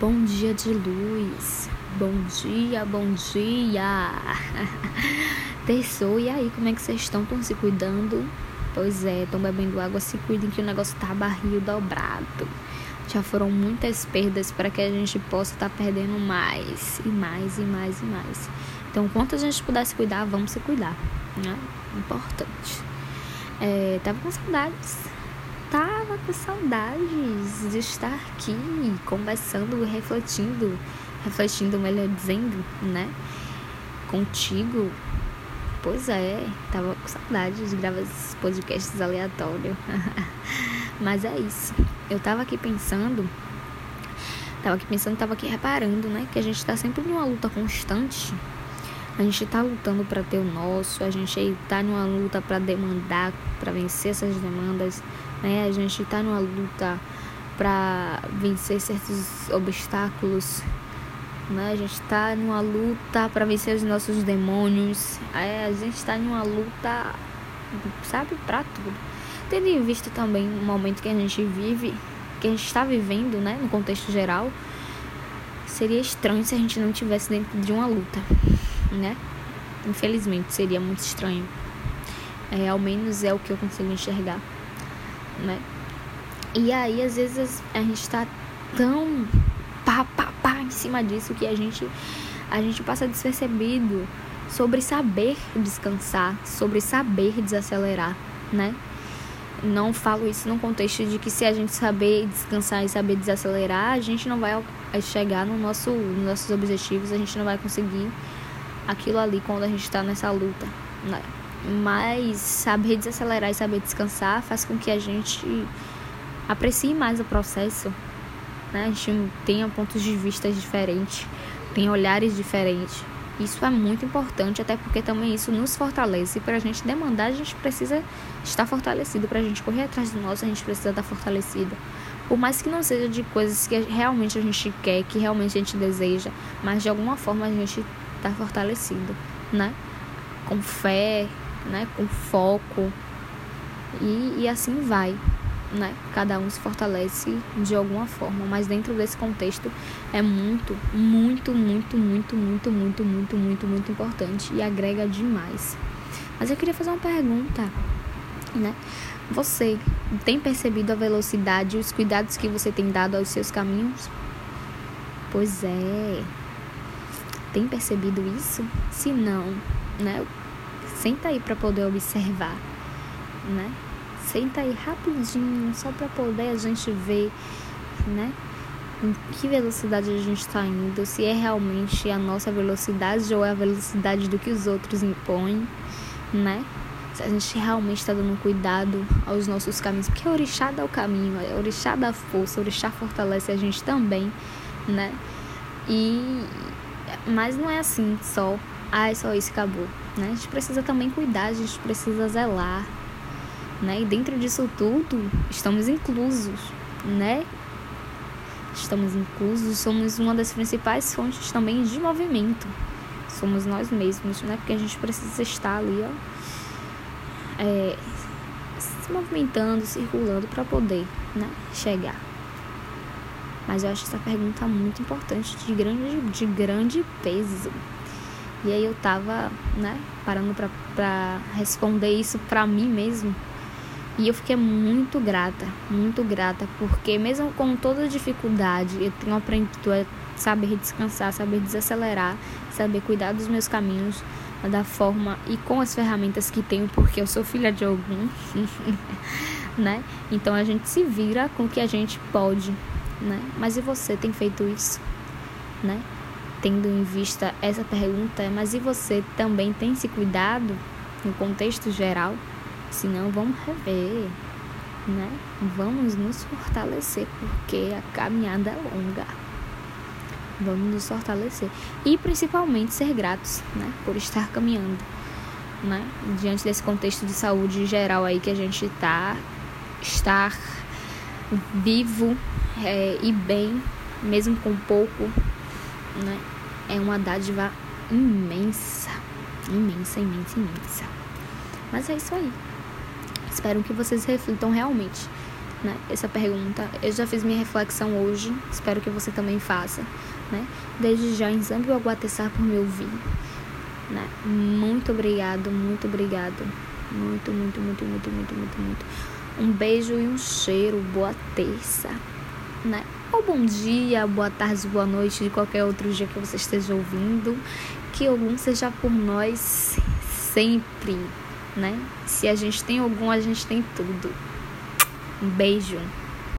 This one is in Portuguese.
Bom dia de luz. Bom dia, bom dia. Terçou, e aí, como é que vocês estão? Estão se cuidando? Pois é, estão bebendo água, se cuidem que o negócio tá barril dobrado. Já foram muitas perdas para que a gente possa estar tá perdendo mais, e mais, e mais, e mais. Então, quanto a gente puder se cuidar, vamos se cuidar, né? Importante. É, tava com saudades tava com saudades de estar aqui conversando, refletindo, refletindo, melhor dizendo, né? Contigo. Pois é, tava com saudades de gravar esses podcasts aleatórios. Mas é isso. Eu tava aqui pensando, tava aqui pensando, tava aqui reparando, né? Que a gente tá sempre numa luta constante. A gente tá lutando para ter o nosso, a gente tá numa luta para demandar, para vencer essas demandas né? A gente está numa luta para vencer certos obstáculos, né? A gente está numa luta para vencer os nossos demônios, é, a gente está numa luta, sabe, para tudo. Tendo em vista também o momento que a gente vive, que a gente está vivendo, né, no contexto geral, seria estranho se a gente não tivesse dentro de uma luta, né? Infelizmente seria muito estranho. É, ao menos é o que eu consigo enxergar né? E aí, às vezes, a gente tá tão pá, pá, pá em cima disso que a gente, a gente passa despercebido sobre saber descansar, sobre saber desacelerar, né? Não falo isso no contexto de que se a gente saber descansar e saber desacelerar, a gente não vai chegar no nosso, nos nossos objetivos, a gente não vai conseguir aquilo ali quando a gente está nessa luta, né? Mas saber desacelerar e saber descansar faz com que a gente aprecie mais o processo, né? A gente tenha pontos de vista diferentes, tenha olhares diferentes. Isso é muito importante, até porque também isso nos fortalece. Para a gente demandar, a gente precisa estar fortalecido. Para a gente correr atrás do nosso, a gente precisa estar fortalecido. Por mais que não seja de coisas que realmente a gente quer, que realmente a gente deseja, mas de alguma forma a gente está fortalecido, né? Com fé, né? Com foco. E, e assim vai, né? Cada um se fortalece de alguma forma, mas dentro desse contexto é muito, muito, muito, muito, muito, muito, muito, muito, muito importante e agrega demais. Mas eu queria fazer uma pergunta, né? Você tem percebido a velocidade e os cuidados que você tem dado aos seus caminhos? Pois é. Tem percebido isso? Se não, né? Senta aí para poder observar, né? Senta aí rapidinho, só para poder a gente ver, né? Em que velocidade a gente está indo, se é realmente a nossa velocidade ou é a velocidade do que os outros impõem, né? Se a gente realmente está dando cuidado aos nossos caminhos, porque orixá dá o caminho, o orixá dá força, orixá fortalece a gente também, né? E mas não é assim só ah, é só isso, acabou. Né? A gente precisa também cuidar, a gente precisa zelar. Né? E dentro disso tudo, estamos inclusos, né? Estamos inclusos, somos uma das principais fontes também de movimento. Somos nós mesmos, né? Porque a gente precisa estar ali, ó, é, se movimentando, circulando para poder, né? Chegar. Mas eu acho essa pergunta muito importante, de grande, de grande peso. E aí eu tava, né, parando pra, pra responder isso pra mim mesmo. E eu fiquei muito grata, muito grata, porque mesmo com toda dificuldade, eu tenho aprendido a saber descansar, saber desacelerar, saber cuidar dos meus caminhos da forma e com as ferramentas que tenho, porque eu sou filha de algum, né? Então a gente se vira com o que a gente pode, né? Mas e você tem feito isso, né? tendo em vista essa pergunta, mas e você também tem se cuidado no contexto geral? Se não, vamos rever, né? Vamos nos fortalecer, porque a caminhada é longa. Vamos nos fortalecer. E principalmente ser gratos, né? Por estar caminhando, né? Diante desse contexto de saúde geral aí que a gente tá, estar vivo é, e bem, mesmo com pouco, né? É uma dádiva imensa, imensa, imensa, imensa. Mas é isso aí. Espero que vocês reflitam realmente né? Essa pergunta. Eu já fiz minha reflexão hoje, espero que você também faça, né? Desde já, em Zambi Aguatessar por me ouvir, né? Muito obrigado, muito obrigado. Muito, muito, muito, muito, muito, muito, muito. Um beijo e um cheiro. Boa terça, né? Ou bom dia, boa tarde, boa noite, de qualquer outro dia que você esteja ouvindo. Que algum seja por nós sempre, né? Se a gente tem algum, a gente tem tudo. Um beijo.